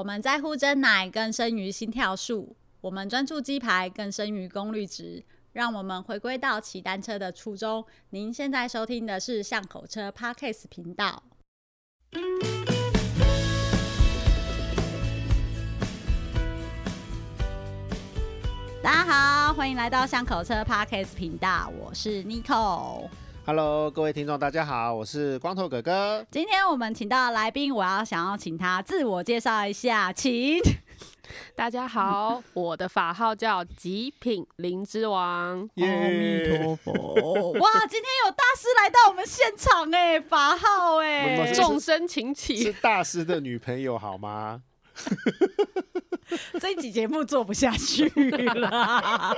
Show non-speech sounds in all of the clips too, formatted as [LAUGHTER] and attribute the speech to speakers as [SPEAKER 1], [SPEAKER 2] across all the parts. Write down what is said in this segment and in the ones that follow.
[SPEAKER 1] 我们在乎真奶更胜于心跳数，我们专注鸡排更胜于功率值。让我们回归到骑单车的初衷。您现在收听的是巷口车 Parkes 频道。大家好，欢迎来到巷口车 Parkes 频道，我是 Nico。
[SPEAKER 2] Hello，各位听众，大家好，我是光头哥哥。
[SPEAKER 1] 今天我们请到的来宾，我要想要请他自我介绍一下，请。[LAUGHS]
[SPEAKER 3] 大家好，我的法号叫极品灵之王。[LAUGHS]
[SPEAKER 2] 阿弥陀佛！[LAUGHS]
[SPEAKER 1] 哇，今天有大师来到我们现场哎，法号哎，
[SPEAKER 3] 众生请起。
[SPEAKER 2] 是大师的女朋友好吗？
[SPEAKER 1] 这一集节目做不下去了。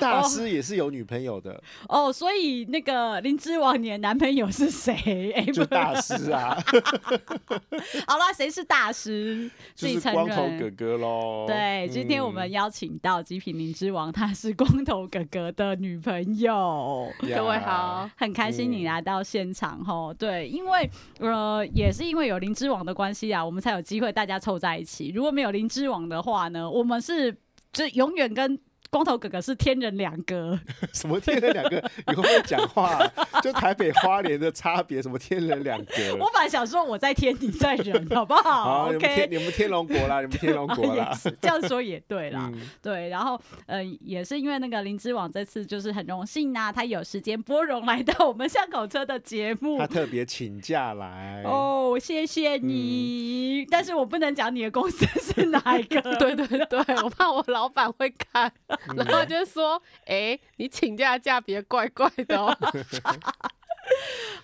[SPEAKER 2] 大师也是有女朋友的
[SPEAKER 1] 哦，哦，所以那个灵芝王，你的男朋友是谁？[LAUGHS]
[SPEAKER 2] 就大师啊。[LAUGHS]
[SPEAKER 1] 好了，谁是大师？[LAUGHS] 自己承认。
[SPEAKER 2] 光头哥哥喽。
[SPEAKER 1] 对，今天我们邀请到极品灵芝王，他是光头哥哥的女朋友。
[SPEAKER 3] 各位好，
[SPEAKER 1] 很开心你来到现场吼。对，因为呃，也是因为有灵芝王的关系啊，我们才有机会大家凑在一起。如果没有灵芝王的话呢，我们是就永远跟。光头哥哥是天人两隔，[LAUGHS]
[SPEAKER 2] 什么天人两隔？你会不会讲话、啊？就台北花莲的差别，什么天人两隔？
[SPEAKER 1] 我本来想说我在天，你在人，好不好？[LAUGHS]
[SPEAKER 2] 好，OK，你们天，你们天龙国啦，[LAUGHS] 你们天龙国啦，
[SPEAKER 1] 这样说也对啦。嗯、对，然后呃，也是因为那个灵之王这次就是很荣幸呐、啊，他有时间拨冗来到我们巷口车的节目，
[SPEAKER 2] 他特别请假来。
[SPEAKER 1] 哦，谢谢你，嗯、但是我不能讲你的公司是哪一个。
[SPEAKER 3] 对对对，我怕我老板会看。然后就说：“哎、欸，你请假假别怪怪的哦。[LAUGHS] ”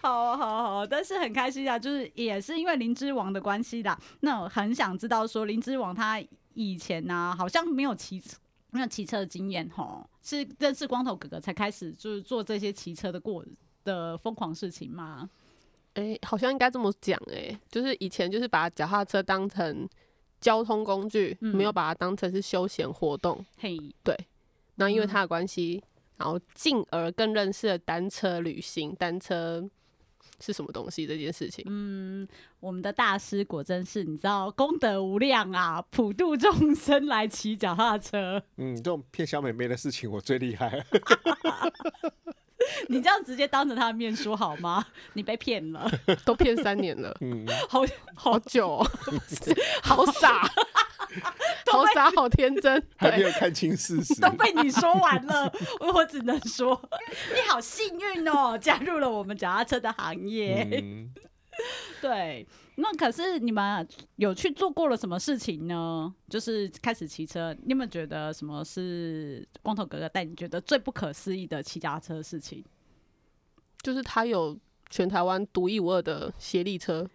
[SPEAKER 1] 好好好，但是很开心啊，就是也是因为灵芝王的关系啦。那我很想知道说，灵芝王他以前呢、啊，好像没有骑没有骑车的经验吼，是认识光头哥哥才开始就是做这些骑车的过的疯狂事情吗？
[SPEAKER 3] 哎、欸，好像应该这么讲哎、欸，就是以前就是把脚踏车当成交通工具，嗯、没有把它当成是休闲活动。嘿，对。那因为他的关系，嗯、然后进而更认识了单车旅行，单车是什么东西这件事情。
[SPEAKER 1] 嗯，我们的大师果真是你知道功德无量啊，普度众生来骑脚踏车。
[SPEAKER 2] 嗯，这种骗小美眉的事情我最厉害。[LAUGHS] [LAUGHS]
[SPEAKER 1] 你这样直接当着他的面说好吗？你被骗了，[LAUGHS]
[SPEAKER 3] 都骗三年了，嗯，
[SPEAKER 1] 好好。久、哦，[LAUGHS]
[SPEAKER 3] 好傻。好傻，好天真，
[SPEAKER 2] 还没有看清事实，
[SPEAKER 1] 都被你说完了。我只能说，你好幸运哦，加入了我们脚踏车的行业。嗯、对，那可是你们有去做过了什么事情呢？就是开始骑车，你有没有觉得什么是光头哥哥带你觉得最不可思议的骑脚踏车事情？
[SPEAKER 3] 就是他有全台湾独一无二的协力车，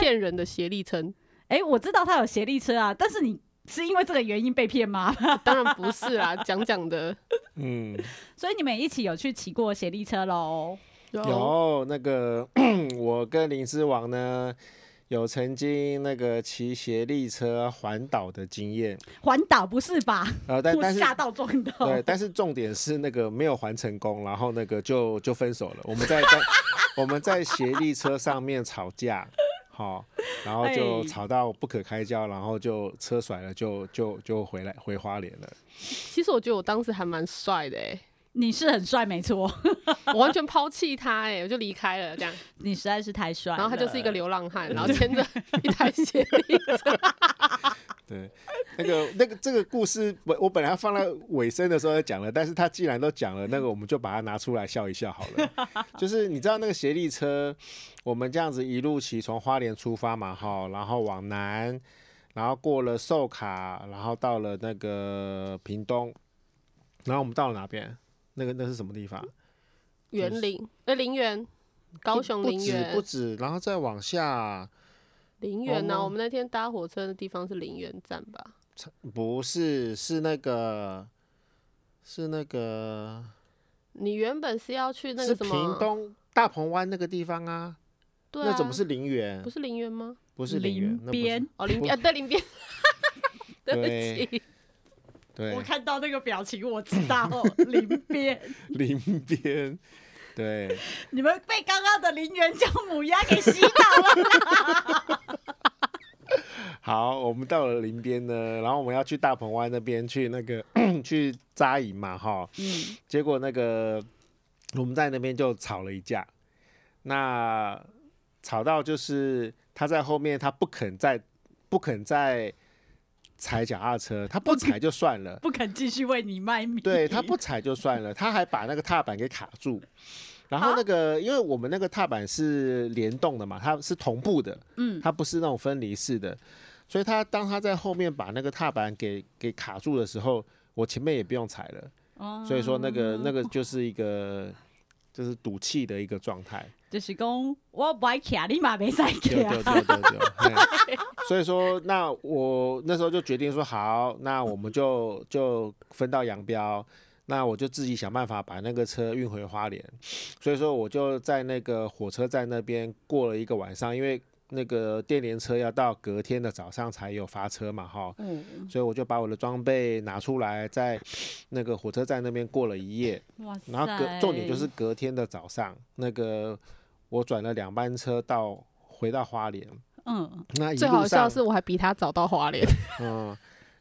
[SPEAKER 3] 骗、欸、人的协力车。
[SPEAKER 1] 哎、欸，我知道他有协力车啊，但是你是因为这个原因被骗吗？[LAUGHS]
[SPEAKER 3] 当然不是啦，讲讲的。
[SPEAKER 2] 嗯，
[SPEAKER 1] 所以你们一起有去骑过协力车喽？
[SPEAKER 2] 有那个，[CLEARS THROAT] 我跟林之王呢，有曾经那个骑协力车环岛的经验。
[SPEAKER 1] 环岛不是吧？
[SPEAKER 2] 呃，但但是
[SPEAKER 1] 吓到撞到。
[SPEAKER 2] 对，但是重点是那个没有环成功，然后那个就就分手了。我们在在 [LAUGHS] 我们在协力车上面吵架。好，然后就吵到不可开交，然后就车甩了，就就就回来回花莲了。
[SPEAKER 3] 其实我觉得我当时还蛮帅的哎，
[SPEAKER 1] 你是很帅没错，[LAUGHS]
[SPEAKER 3] 我完全抛弃他哎，我就离开了这样。
[SPEAKER 1] 你实在是太帅，然
[SPEAKER 3] 后他就是一个流浪汉，然后牵着一台协力车。[LAUGHS]
[SPEAKER 2] 对，那个那个这个故事，我我本来要放在尾声的时候讲了，但是他既然都讲了，那个我们就把它拿出来笑一笑好了。[LAUGHS] 就是你知道那个协力车，我们这样子一路骑从花莲出发嘛，哈，然后往南，然后过了寿卡，然后到了那个屏东，然后我们到了哪边？那个那是什么地方？
[SPEAKER 3] 园林，呃，林园，高雄林园，
[SPEAKER 2] 不止，然后再往下。
[SPEAKER 3] 林园呢？我们那天搭火车的地方是林园站吧？
[SPEAKER 2] 不是，是那个，是那个。
[SPEAKER 3] 你原本是要去那个什么？
[SPEAKER 2] 是屏东大鹏湾那个地方啊。对啊。那怎么是林园？
[SPEAKER 3] 不是林园吗？
[SPEAKER 2] 不是林园，
[SPEAKER 1] 边
[SPEAKER 3] 哦，林边对林边。[LAUGHS] [LAUGHS] 对不起。
[SPEAKER 2] 对。
[SPEAKER 1] 我看到那个表情，我知道 [LAUGHS] 林边。
[SPEAKER 2] 林边。对，
[SPEAKER 1] 你们被刚刚的林园叫母鸭给洗脑了。[LAUGHS]
[SPEAKER 2] 好，我们到了林边呢，然后我们要去大鹏湾那边去那个 [CLEARS THROAT] 去扎营嘛，哈，嗯，结果那个我们在那边就吵了一架，那吵到就是他在后面，他不肯再不肯再踩脚踏车，他不踩就算了，
[SPEAKER 1] 不肯继续为你卖 [LAUGHS] 命，
[SPEAKER 2] 对，他不踩就算了，他还把那个踏板给卡住。然后那个，因为我们那个踏板是联动的嘛，它是同步的，嗯，它不是那种分离式的，所以他当他在后面把那个踏板给给卡住的时候，我前面也不用踩了，哦，所以说那个那个就是一个就是赌气的一个状态，
[SPEAKER 1] 就是讲我不爱卡，你嘛没在卡，
[SPEAKER 2] 对对对对对，所以说那我那时候就决定说好，那我们就就分道扬镳。那我就自己想办法把那个车运回花莲，所以说我就在那个火车站那边过了一个晚上，因为那个电联车要到隔天的早上才有发车嘛，哈，嗯，所以我就把我的装备拿出来，在那个火车站那边过了一夜，哇，然后隔重点就是隔天的早上，那个我转了两班车到回到花莲，嗯，那
[SPEAKER 3] 最好笑的是我还比他早到花莲，
[SPEAKER 2] 嗯。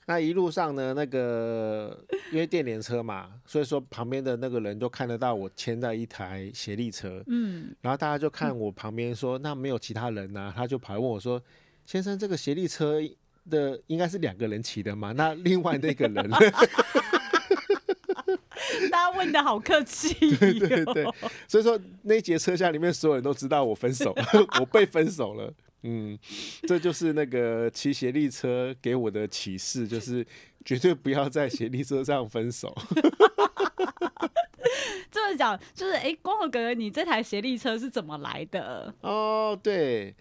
[SPEAKER 2] 那一路上呢，那个因为电联车嘛，所以说旁边的那个人都看得到我牵在一台协力车，嗯，然后大家就看我旁边说，那没有其他人啊？他就跑来问我说，先生，这个协力车的应该是两个人骑的嘛？那另外那个人 [LAUGHS] [LAUGHS]
[SPEAKER 1] 大家问的好客气，
[SPEAKER 2] 对对对，所以说那节车厢里面所有人都知道我分手，[LAUGHS] 我被分手了。嗯，这就是那个骑斜力车给我的启示，就是绝对不要在斜力车上分手。[LAUGHS]
[SPEAKER 1] 这么讲，就是哎，光头哥哥，你这台斜力车是怎么来的？
[SPEAKER 2] 哦，对，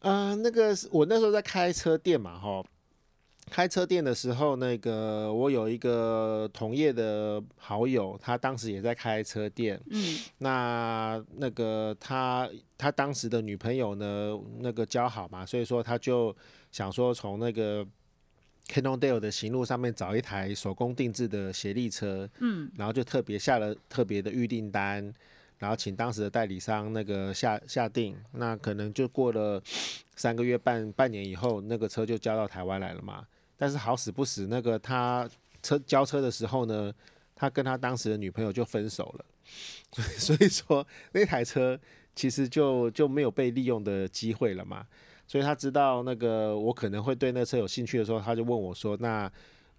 [SPEAKER 2] 啊、呃，那个我那时候在开车店嘛，哈。开车店的时候，那个我有一个同业的好友，他当时也在开车店。嗯，那那个他他当时的女朋友呢，那个交好嘛，所以说他就想说从那个 Cannondale 的行路上面找一台手工定制的协力车。嗯，然后就特别下了特别的预订单，然后请当时的代理商那个下下定。那可能就过了三个月半半年以后，那个车就交到台湾来了嘛。但是好死不死，那个他车交车的时候呢，他跟他当时的女朋友就分手了，[LAUGHS] 所以说那台车其实就就没有被利用的机会了嘛。所以他知道那个我可能会对那车有兴趣的时候，他就问我说：“那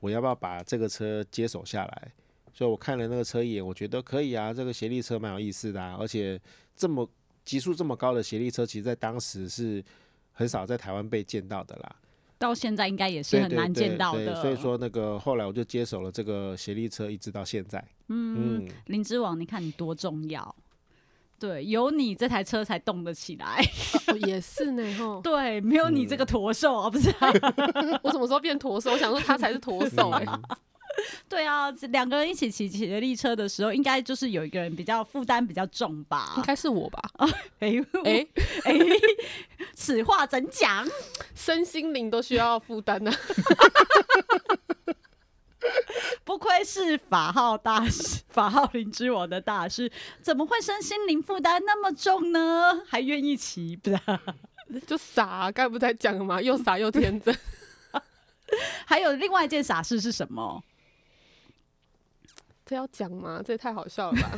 [SPEAKER 2] 我要不要把这个车接手下来？”所以我看了那个车一眼，我觉得可以啊，这个协力车蛮有意思的啊，而且这么级数这么高的协力车，其实在当时是很少在台湾被见到的啦。
[SPEAKER 1] 到现在应该也是很难见到的。
[SPEAKER 2] 对对对对，所以说那个后来我就接手了这个协力车，一直到现在。嗯，
[SPEAKER 1] 嗯，林之王，你看你多重要，对，有你这台车才动得起来。
[SPEAKER 3] 哦、也是呢，吼，
[SPEAKER 1] 对，没有你这个驼兽啊，不是？[LAUGHS]
[SPEAKER 3] 我什么时候变驼兽？我想说他才是驼兽哎。[LAUGHS]
[SPEAKER 1] 对啊，两个人一起骑骑力车的时候，应该就是有一个人比较负担比较重吧？
[SPEAKER 3] 应该是我吧？[LAUGHS]
[SPEAKER 1] 哎哎哎，此话怎讲？
[SPEAKER 3] 身心灵都需要负担呢。[LAUGHS]
[SPEAKER 1] 不愧是法号大师，法号灵之王的大师，怎么会身心灵负担那么重呢？还愿意骑，不是？
[SPEAKER 3] 就傻啊，刚才不在讲了吗？又傻又天真。
[SPEAKER 1] 还有另外一件傻事是什么？
[SPEAKER 3] 这要讲吗？这也太好笑了吧！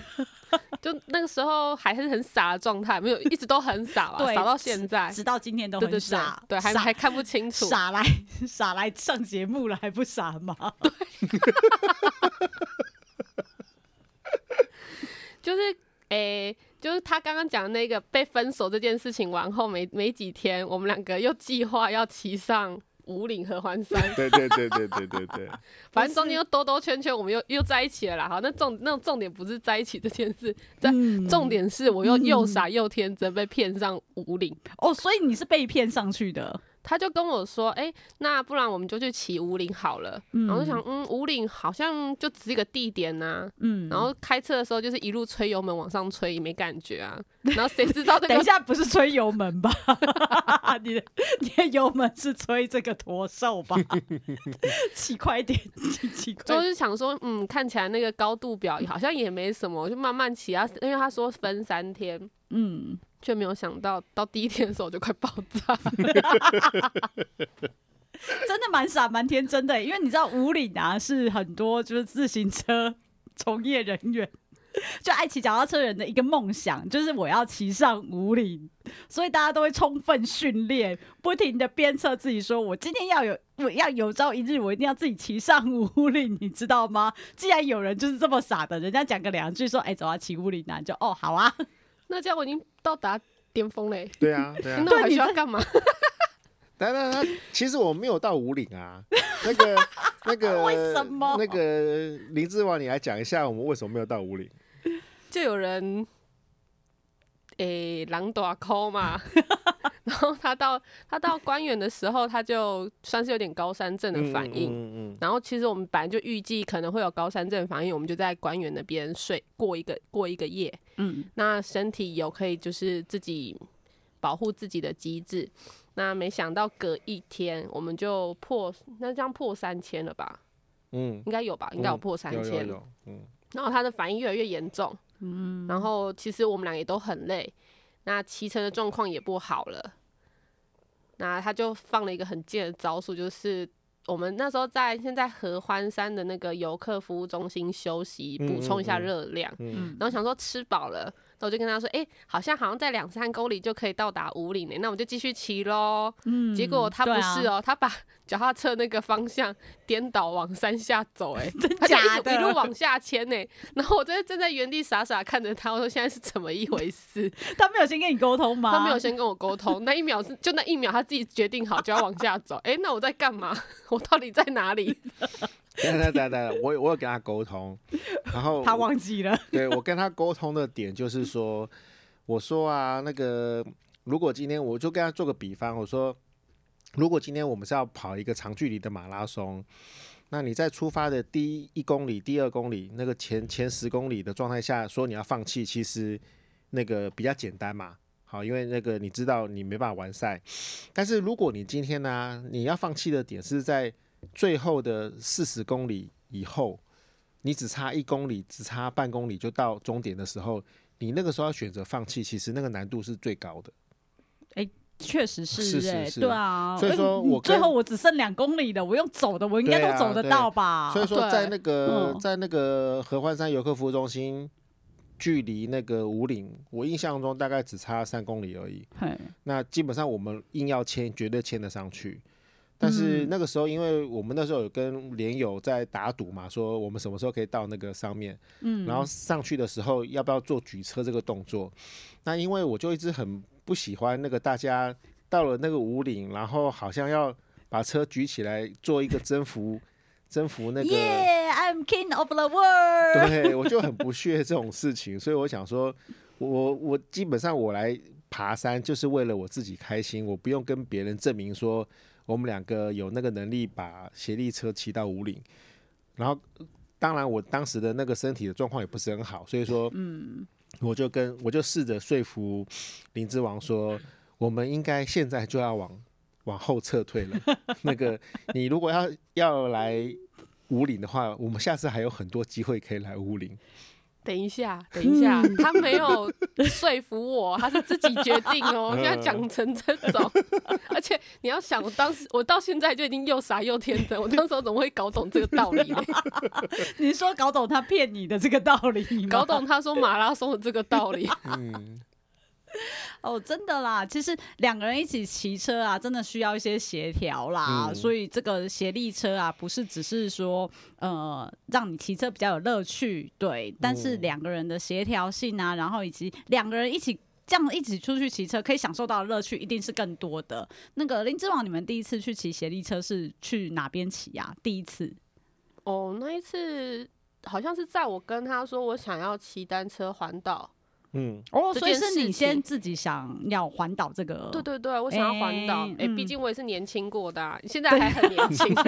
[SPEAKER 3] 就那个时候还是很傻的状态，没有一直都很傻吧？傻到现在，
[SPEAKER 1] 直到今天都很傻，
[SPEAKER 3] 对，还还看不清楚，
[SPEAKER 1] 傻来傻来上节目了还不傻吗？[LAUGHS]
[SPEAKER 3] 对，[LAUGHS] 就是诶、欸，就是他刚刚讲的那个被分手这件事情完后没没几天，我们两个又计划要骑上。武岭合欢山，
[SPEAKER 2] 对对对对对对对，[LAUGHS]
[SPEAKER 3] 反正中间又兜兜圈圈，我们又又在一起了啦。好，那重那种重点不是在一起这件事，在、嗯、重点是我又又傻又天真被骗上五岭、嗯、
[SPEAKER 1] 哦，所以你是被骗上去的。
[SPEAKER 3] 他就跟我说：“哎、欸，那不然我们就去骑五岭好了。嗯”然后就想：“嗯，五岭好像就只是一个地点呐、啊。”嗯，然后开车的时候就是一路吹油门往上吹，也没感觉啊。然后谁知道这个？[LAUGHS]
[SPEAKER 1] 等一下不是吹油门吧？[LAUGHS] 你的你的油门是吹这个驼兽吧？[LAUGHS] 骑快一点，骑快。
[SPEAKER 3] 就是想说，嗯，看起来那个高度表好像也没什么，就慢慢骑啊。因为他说分三天，嗯。却没有想到到第一天的时候就快爆炸。[LAUGHS]
[SPEAKER 1] 真的蛮傻蛮天真的，因为你知道五岭啊是很多就是自行车从业人员。就爱骑脚踏车人的一个梦想，就是我要骑上五岭，所以大家都会充分训练，不停的鞭策自己，说我今天要有，我要有朝一日，我一定要自己骑上五岭，你知道吗？既然有人就是这么傻的，人家讲个两句说，哎、欸，走啊，骑五岭啊，就哦，好啊，
[SPEAKER 3] 那这样我已经到达巅峰嘞。
[SPEAKER 2] 对啊，对啊，[LAUGHS]
[SPEAKER 3] 那我还需要干嘛？
[SPEAKER 2] 等等等，其实我没有到五岭啊，那个那个 [LAUGHS]
[SPEAKER 1] 为什么？
[SPEAKER 2] 那个林志王，你来讲一下，我们为什么没有到五岭？
[SPEAKER 3] 就有人，诶，狼大抠嘛，[LAUGHS] 然后他到他到关原的时候，他就算是有点高山症的反应。嗯嗯嗯、然后其实我们本来就预计可能会有高山症反应，我们就在关原那边睡过一个过一个夜。嗯，那身体有可以就是自己保护自己的机制。那没想到隔一天我们就破，那这样破三千了吧？嗯，应该有吧？应该有破三千。嗯，然后他的反应越来越严重。嗯，然后其实我们俩也都很累，那骑乘的状况也不好了，那他就放了一个很贱的招数，就是我们那时候在现在合欢山的那个游客服务中心休息，补充一下热量，嗯嗯嗯，然后想说吃饱了。我就跟他说：“哎、欸，好像好像在两三公里就可以到达五岭呢，那我们就继续骑喽。嗯”结果他不是哦、喔，啊、他把 [LAUGHS] 脚踏车那个方向颠倒往山下走，[LAUGHS] 哎，真假的，一路往下牵呢。然后我在站在原地傻傻看着他，我说：“现在是怎么一回事？” [LAUGHS]
[SPEAKER 1] 他没有先跟你沟通吗？
[SPEAKER 3] 他没有先跟我沟通，那一秒是就那一秒他自己决定好就要往下走。哎、欸，那我在干嘛？我到底在哪里？
[SPEAKER 2] 等等等等，我我有跟他沟通，然后 [LAUGHS]
[SPEAKER 1] 他忘记了。
[SPEAKER 2] 对，我跟他沟通的点就是说，我说啊，那个如果今天我就跟他做个比方，我说如果今天我们是要跑一个长距离的马拉松，那你在出发的第一公里、第二公里那个前前十公里的状态下说你要放弃，其实那个比较简单嘛。好，因为那个你知道你没办法完赛，但是如果你今天呢、啊，你要放弃的点是在。最后的四十公里以后，你只差一公里，只差半公里就到终点的时候，你那个时候要选择放弃，其实那个难度是最高的。
[SPEAKER 1] 哎、欸，确实是、欸，
[SPEAKER 2] 是是是，
[SPEAKER 1] 对啊。
[SPEAKER 2] 所以说我
[SPEAKER 1] 最后我只剩两公里了，我用走的，我应该都走得到吧？
[SPEAKER 2] 所以说在那个在那个合欢山游客服务中心，距离那个五岭，我印象中大概只差三公里而已。嘿那基本上我们硬要牵，绝对牵得上去。但是那个时候，因为我们那时候有跟连友在打赌嘛，说我们什么时候可以到那个上面，嗯，然后上去的时候要不要做举车这个动作？那因为我就一直很不喜欢那个大家到了那个五岭，然后好像要把车举起来做一个征服征服那个。
[SPEAKER 1] Yeah, I'm king of the world。
[SPEAKER 2] 对，[LAUGHS] 我就很不屑这种事情，所以我想说，我我基本上我来爬山就是为了我自己开心，我不用跟别人证明说。我们两个有那个能力把协力车骑到五岭，然后当然我当时的那个身体的状况也不是很好，所以说，嗯，我就跟我就试着说服林之王说，我们应该现在就要往往后撤退了。[LAUGHS] 那个你如果要要来五岭的话，我们下次还有很多机会可以来五岭。
[SPEAKER 3] 等一下，等一下，他没有说服我，他是自己决定哦。[LAUGHS] 现在讲成这种，[LAUGHS] 而且你要想，我当时我到现在就已经又傻又天真，我那时候怎么会搞懂这个道理呢？[LAUGHS]
[SPEAKER 1] 你说搞懂他骗你的这个道理，
[SPEAKER 3] 搞懂他说马拉松的这个道理。
[SPEAKER 2] 嗯。
[SPEAKER 1] 哦，真的啦，其实两个人一起骑车啊，真的需要一些协调啦。嗯、所以这个协力车啊，不是只是说呃让你骑车比较有乐趣，对，但是两个人的协调性啊，然后以及两个人一起这样一起出去骑车，可以享受到的乐趣一定是更多的。那个林之王，你们第一次去骑协力车是去哪边骑呀？第一次？
[SPEAKER 3] 哦，那一次好像是在我跟他说我想要骑单车环岛。
[SPEAKER 2] 嗯，
[SPEAKER 1] 哦，所以是你先自己想要环岛这个？
[SPEAKER 3] 对对对，我想要环岛。哎、欸，毕、欸、竟我也是年轻过的、啊，嗯、现在还很年轻。[LAUGHS]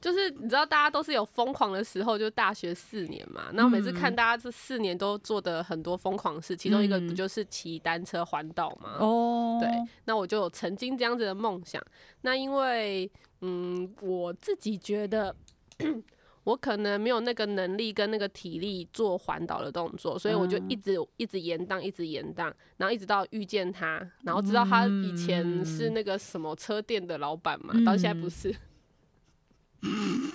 [SPEAKER 3] 就是你知道，大家都是有疯狂的时候，就大学四年嘛。然后每次看大家这四年都做的很多疯狂事，嗯、其中一个不就是骑单车环岛吗？哦，对。那我就有曾经这样子的梦想。那因为，嗯，我自己觉得。我可能没有那个能力跟那个体力做环岛的动作，所以我就一直一直延宕，一直延宕，然后一直到遇见他，然后知道他以前是那个什么车店的老板嘛，嗯、到现在不是，嗯、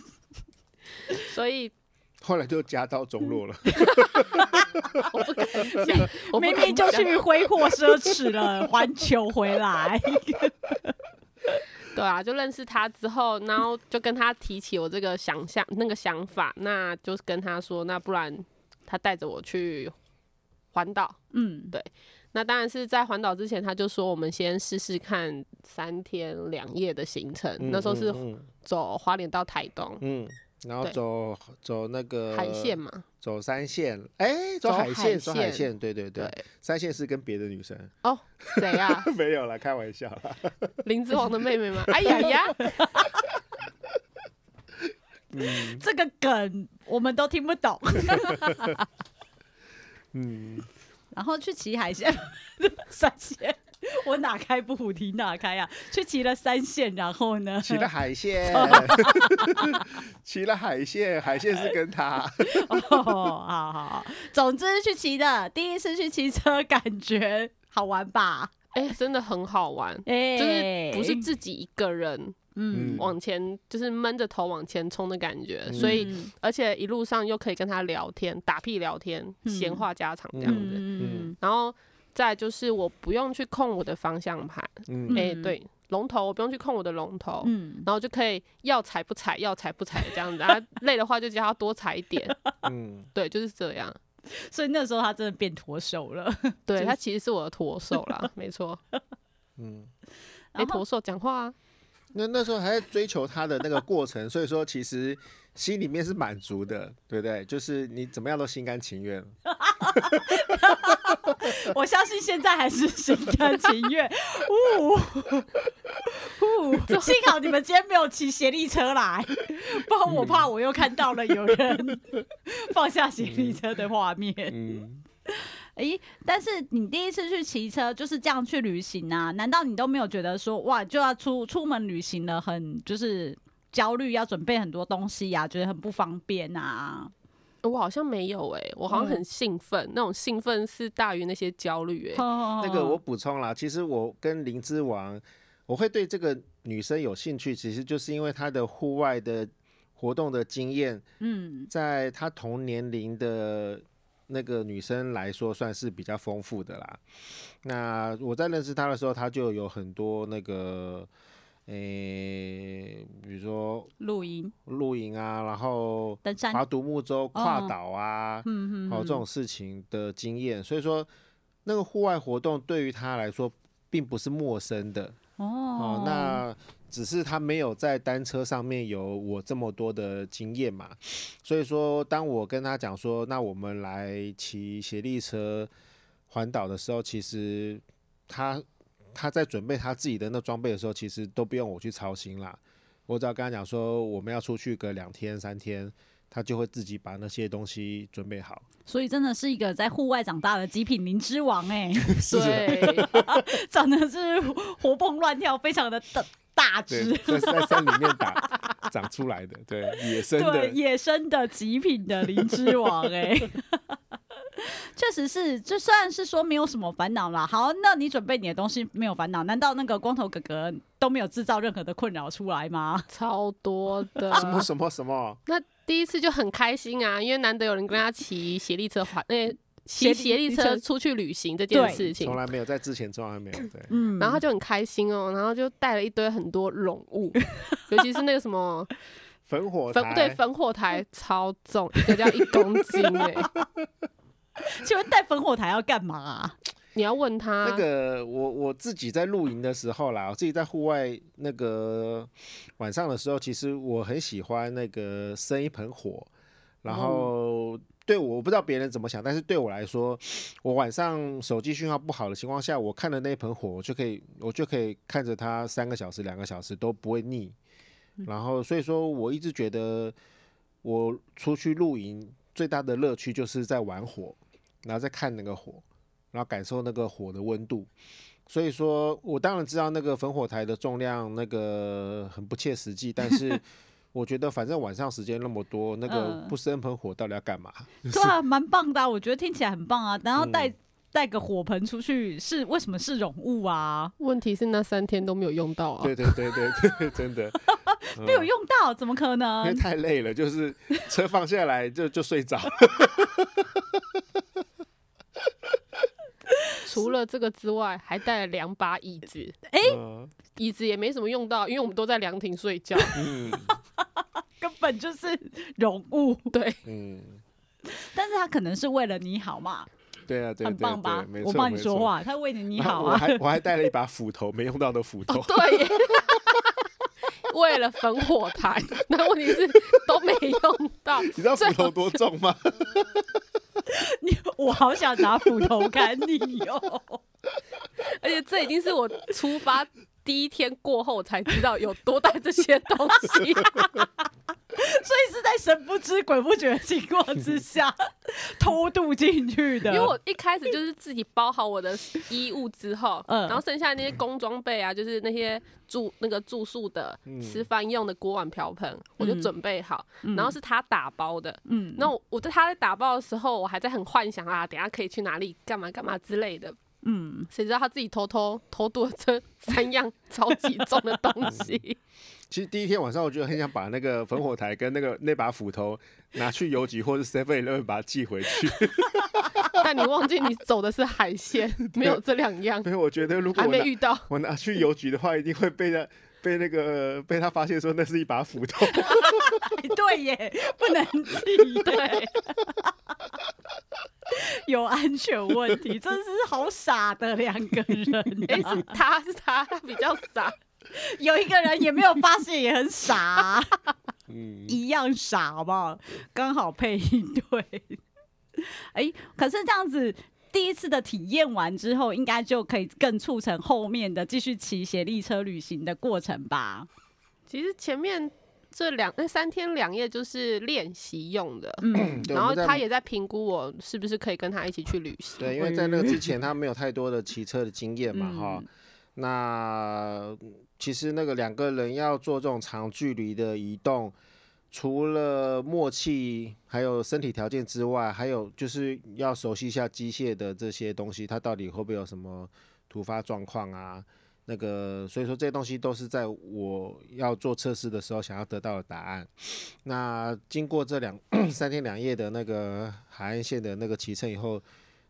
[SPEAKER 3] [LAUGHS] 所以 [LAUGHS]
[SPEAKER 2] 后来就家道中落了。[LAUGHS]
[SPEAKER 3] 我不敢讲，
[SPEAKER 1] 明明就去挥霍奢侈了，环球回来。
[SPEAKER 3] 对啊，就认识他之后，然后就跟他提起我这个想象那个想法，那就是跟他说，那不然他带着我去环岛。嗯，对。那当然是在环岛之前，他就说我们先试试看三天两夜的行程。嗯、那时候是走花莲到台东。嗯。
[SPEAKER 2] 然后走走那个
[SPEAKER 3] 海线嘛，
[SPEAKER 2] 走三线，哎，走海线，走海线，对对对，对三线是跟别的女生
[SPEAKER 3] 哦，谁啊？[LAUGHS]
[SPEAKER 2] 没有啦，开玩笑啦。[LAUGHS]
[SPEAKER 3] 林之王的妹妹吗？哎呀呀，[LAUGHS]
[SPEAKER 1] 嗯，这个梗我们都听不懂。嗯，然后去骑海线，三线。[LAUGHS] 我哪开不虎提哪开啊？去骑了三线，然后呢？
[SPEAKER 2] 骑了海线，[LAUGHS] 骑了海线，海线是跟他。[LAUGHS]
[SPEAKER 1] 哦，好好好，总之去骑的，第一次去骑车，感觉好玩吧？
[SPEAKER 3] 哎、欸，真的很好玩，哎、欸，就是不是自己一个人，嗯，往前就是闷着头往前冲的感觉，嗯、所以而且一路上又可以跟他聊天，打屁聊天，闲、嗯、话家常这样子，然后。再就是我不用去控我的方向盘，哎、嗯。欸，对，龙头我不用去控我的龙头，嗯，然后就可以要踩不踩，要踩不踩这样子，然后累的话就叫他多踩一点，[LAUGHS] 嗯，对，就是这样。
[SPEAKER 1] 所以那时候他真的变驼兽了，
[SPEAKER 3] 对、[LAUGHS] 就是、他其实是我的驼兽啦，没错，[LAUGHS] 嗯，哎，驼兽讲话啊，
[SPEAKER 2] 那那时候还在追求他的那个过程，所以说其实。心里面是满足的，对不对？就是你怎么样都心甘情愿。[LAUGHS]
[SPEAKER 1] 我相信现在还是心甘情愿。呜呜，[LAUGHS] 幸好你们今天没有骑协力车来，不然我怕我又看到了有人 [LAUGHS] 放下协力车的画面。嗯，哎，但是你第一次去骑车就是这样去旅行啊？难道你都没有觉得说哇，就要出出门旅行了，很就是？焦虑要准备很多东西呀、啊，觉得很不方便啊。
[SPEAKER 3] 我好像没有哎、欸，我好像很兴奋，嗯、那种兴奋是大于那些焦虑哎、
[SPEAKER 2] 欸。那个我补充啦，其实我跟林之王，我会对这个女生有兴趣，其实就是因为她的户外的活动的经验，嗯，在她同年龄的那个女生来说，算是比较丰富的啦。那我在认识她的时候，她就有很多那个。诶、欸，比如说
[SPEAKER 1] 露营、
[SPEAKER 2] 露营啊，然后划独木舟、跨岛啊，嗯嗯，好这种事情的经验，所以说那个户外活动对于她来说并不是陌生的哦，哦。那只是他没有在单车上面有我这么多的经验嘛，所以说当我跟他讲说，那我们来骑协力车环岛的时候，其实他。他在准备他自己的那装备的时候，其实都不用我去操心啦。我只要跟他讲说我们要出去个两天三天，他就会自己把那些东西准备好。
[SPEAKER 1] 所以真的是一个在户外长大的极品灵之王哎、[LAUGHS] 欸，对，[LAUGHS] 长得是活蹦乱跳，非常的大大只，
[SPEAKER 2] 在在山里面打 [LAUGHS] 长出来的，对，野生的
[SPEAKER 1] 野生的极品的灵芝王 [LAUGHS] 哎、欸。确实是，就虽然是说没有什么烦恼啦。好，那你准备你的东西没有烦恼，难道那个光头哥哥都没有制造任何的困扰出来吗？[LAUGHS]
[SPEAKER 3] 超多的，
[SPEAKER 2] 什么什么什么？
[SPEAKER 3] 那第一次就很开心啊，因为难得有人跟他骑协力车环，那骑协力车出去旅行这件事情，
[SPEAKER 2] 从来没有在之前从来没有对，
[SPEAKER 3] 嗯，然后他就很开心哦，然后就带了一堆很多绒物，[LAUGHS] 尤其是那个什么
[SPEAKER 2] 焚火台，
[SPEAKER 3] 对，焚火台超重，一个叫一公斤哎、欸。[LAUGHS]
[SPEAKER 1] 请问带烽火台要干嘛啊？[LAUGHS]
[SPEAKER 3] 你要问他。
[SPEAKER 2] 那个我我自己在露营的时候啦，我自己在户外那个晚上的时候，其实我很喜欢那个生一盆火。然后对我，我不知道别人怎么想，但是对我来说，我晚上手机讯号不好的情况下，我看的那一盆火，我就可以我就可以看着它三个小时、两个小时都不会腻。然后所以说，我一直觉得我出去露营最大的乐趣就是在玩火。然后再看那个火，然后感受那个火的温度。所以说我当然知道那个焚火台的重量那个很不切实际，但是我觉得反正晚上时间那么多，那个不生盆火到底要干嘛？
[SPEAKER 1] 嗯、[LAUGHS] 对啊，蛮棒的、啊，我觉得听起来很棒啊。然后带带个火盆出去是为什么是容物啊？
[SPEAKER 3] 问题是那三天都没有用到啊。
[SPEAKER 2] 对对对对对，[LAUGHS] 真的、[LAUGHS]
[SPEAKER 1] 嗯、没有用到，怎么可能？
[SPEAKER 2] 因为太累了，就是车放下来就就睡着。
[SPEAKER 3] 除了这个之外，还带了两把椅子。哎、欸，椅子也没什么用到，因为我们都在凉亭睡觉。嗯，[LAUGHS]
[SPEAKER 1] 根本就是容物。[LAUGHS]
[SPEAKER 3] 对，
[SPEAKER 2] 嗯。
[SPEAKER 1] 但是他可能是为了你好嘛。
[SPEAKER 2] 对啊，对，
[SPEAKER 1] 很棒吧？
[SPEAKER 2] 对对对，
[SPEAKER 1] 我帮你说话，他为了你好啊。
[SPEAKER 2] 我还我还带了一把斧头，没用到的斧头。
[SPEAKER 3] 哦、对。为了焚火台，那问题是都没用到。[LAUGHS] 你
[SPEAKER 2] 知道斧头多重
[SPEAKER 1] 吗？[LAUGHS] 我好想拿斧头砍你哦！[LAUGHS]
[SPEAKER 3] 而且这已经是我出发第一天过后才知道有多带这些东西。
[SPEAKER 1] 所以是在神不知鬼不觉的情况之下 [LAUGHS] 偷渡进去的。
[SPEAKER 3] 因为我一开始就是自己包好我的衣物之后，嗯，然后剩下那些工装备啊，就是那些住那个住宿的、嗯、吃饭用的锅碗瓢盆，我就准备好。嗯、然后是他打包的，嗯，那我在他在打包的时候，我还在很幻想啊，等下可以去哪里干嘛干嘛之类的，嗯，谁知道他自己偷偷偷渡了这 [LAUGHS] 三样超级重的东西。
[SPEAKER 2] 其实第一天晚上，我就很想把那个烽火台跟那个那把斧头拿去邮局或者 Seven Eleven 把它寄回去。[LAUGHS]
[SPEAKER 3] 但你忘记你走的是海鲜，[LAUGHS] 没有这两样。
[SPEAKER 2] 没有，我觉得如果
[SPEAKER 3] 还没遇到，
[SPEAKER 2] 我拿去邮局的话，一定会被他被那个被他发现说那是一把斧头。
[SPEAKER 1] 对耶，不能寄。对，有安全问题，真是好傻的两个人。
[SPEAKER 3] 他是他，他比较傻。
[SPEAKER 1] 有一个人也没有发现，也很傻，一样傻，好不好？刚好配一对。哎、欸，可是这样子，第一次的体验完之后，应该就可以更促成后面的继续骑协力车旅行的过程吧？
[SPEAKER 3] 其实前面这两那三天两夜就是练习用的，嗯，然后他也在评估我是不是可以跟他一起去旅行。
[SPEAKER 2] 对，因为在那个之前他没有太多的骑车的经验嘛，哈、嗯，那。其实那个两个人要做这种长距离的移动，除了默契，还有身体条件之外，还有就是要熟悉一下机械的这些东西，它到底会不会有什么突发状况啊？那个，所以说这些东西都是在我要做测试的时候想要得到的答案。那经过这两 [CLEARS THROAT] 三天两夜的那个海岸线的那个骑乘以后，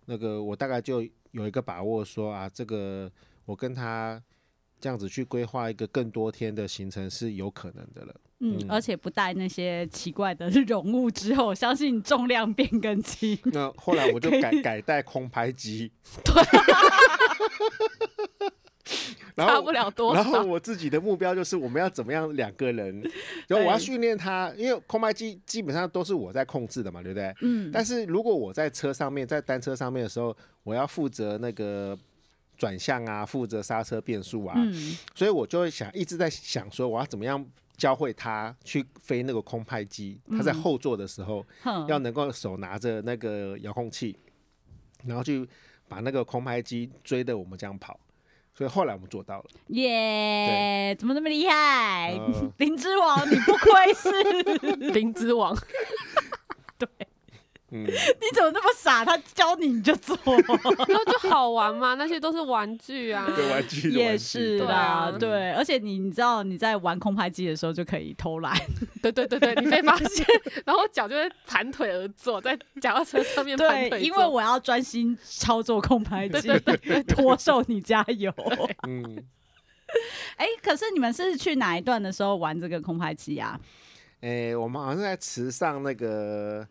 [SPEAKER 2] 那个我大概就有一个把握说啊，这个我跟他。这样子去规划一个更多天的行程是有可能的了。
[SPEAKER 1] 嗯，嗯，而且不带那些奇怪的 [LAUGHS] 容物之后，相信重量变更轻。
[SPEAKER 2] 那后来我就改改带空拍
[SPEAKER 3] 机。[LAUGHS] 对。差不了多少。
[SPEAKER 2] 然后我自己的目标就是我们要怎么样两个人，[LAUGHS] 然后我要训练他，因为空拍机基本上都是我在控制的嘛，对不对？嗯。但是如果我在车上面，在单车上面的时候，我要负责那个。转向啊，负责刹车、变速啊，嗯、所以我就会想，一直在想说，我要怎么样教会他去飞那个空拍机。嗯、他在后座的时候，嗯、要能够手拿着那个遥控器，然后去把那个空拍机追着我们这样跑。所以后来我们做到了，
[SPEAKER 1] 耶！怎么那么厉害？呃、[LAUGHS] 林之王，你不愧是 [LAUGHS]
[SPEAKER 3] 灵之王，[LAUGHS]
[SPEAKER 1] 对。嗯，[LAUGHS] 你怎么那么傻？他教你你就做，
[SPEAKER 3] 然 [LAUGHS] 后就好玩嘛，那些都是玩具啊，
[SPEAKER 2] 对，玩具
[SPEAKER 1] 也是啦，对，而且你你知道你在玩空拍机的时候就可以偷懒，[LAUGHS]
[SPEAKER 3] 对对对对，你被发现，然后脚就会盘腿而坐在脚踏车上面盘腿，
[SPEAKER 1] 对，因为我要专心操作空拍机，对对对，托受你加油。嗯，哎，可是你们是去哪一段的时候玩这个空拍机啊？
[SPEAKER 2] 哎，我们好像是在池上那个。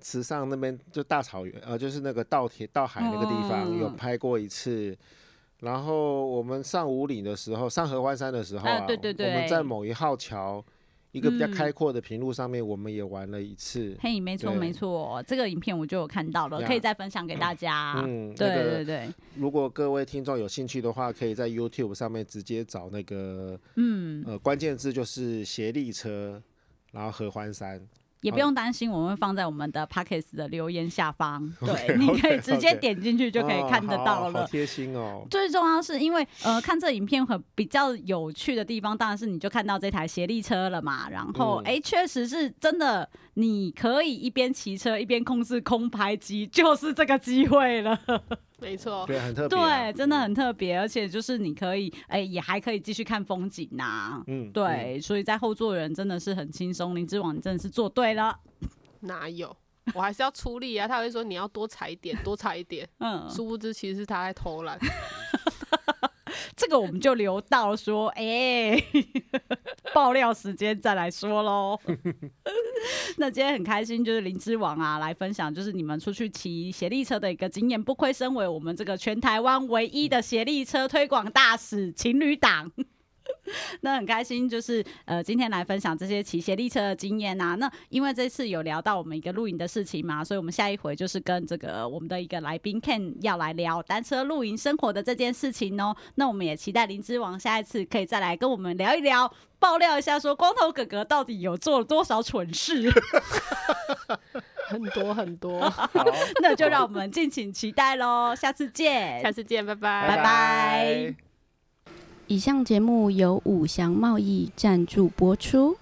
[SPEAKER 2] 池上那边就大草原，呃，就是那个稻田、稻海那个地方有拍过一次。然后我们上五岭的时候，上合欢山的时候啊，对对对，我们在某一号桥，一个比较开阔的平路上面，我们也玩了一次。
[SPEAKER 1] 嘿，没错没错，这个影片我就有看到了，可以再分享给大家。嗯，对对对。
[SPEAKER 2] 如果各位听众有兴趣的话，可以在 YouTube 上面直接找那个，嗯，呃，关键字就是协力车，然后合欢山。
[SPEAKER 1] 也不用担心，我们会放在我们的 Podcast 的留言下方，对，你可以直接点进去就可以看得到了。
[SPEAKER 2] 贴心哦。
[SPEAKER 1] 最重要是因为呃，看这影片很比较有趣的地方，当然是你就看到这台协力车了嘛。然后哎，确实是真的，你可以一边骑车一边控制空拍机，就是这个机会了。
[SPEAKER 3] 没错，
[SPEAKER 2] 对，很特别、啊，
[SPEAKER 1] 对，真的很特别，而且就是你可以，哎、欸，也还可以继续看风景呐、啊，嗯，对，嗯、所以在后座人真的是很轻松，林之王你真的是做对了，
[SPEAKER 3] 哪有，我还是要出力啊，他会说你要多踩一点，多踩一点，嗯，殊不知其实是他在偷懒。[LAUGHS]
[SPEAKER 1] 这个我们就留到说，哎、[LAUGHS] 爆料时间再来说喽。[LAUGHS] 那今天很开心，就是林之王啊，来分享就是你们出去骑协力车的一个经验，不愧身为我们这个全台湾唯一的协力车推广大使情侣档。[LAUGHS] 那很开心，就是呃，今天来分享这些骑协力车的经验啊。那因为这次有聊到我们一个露营的事情嘛，所以我们下一回就是跟这个我们的一个来宾 Ken 要来聊单车露营生活的这件事情哦。那我们也期待林之王下一次可以再来跟我们聊一聊，爆料一下说光头哥哥到底有做了多少蠢事。
[SPEAKER 3] 很 [LAUGHS] 多很多，
[SPEAKER 1] 那就让我们敬请期待喽。下次见，
[SPEAKER 3] 下次见，拜拜，
[SPEAKER 1] 拜拜。以上节目由五祥贸易赞助播出。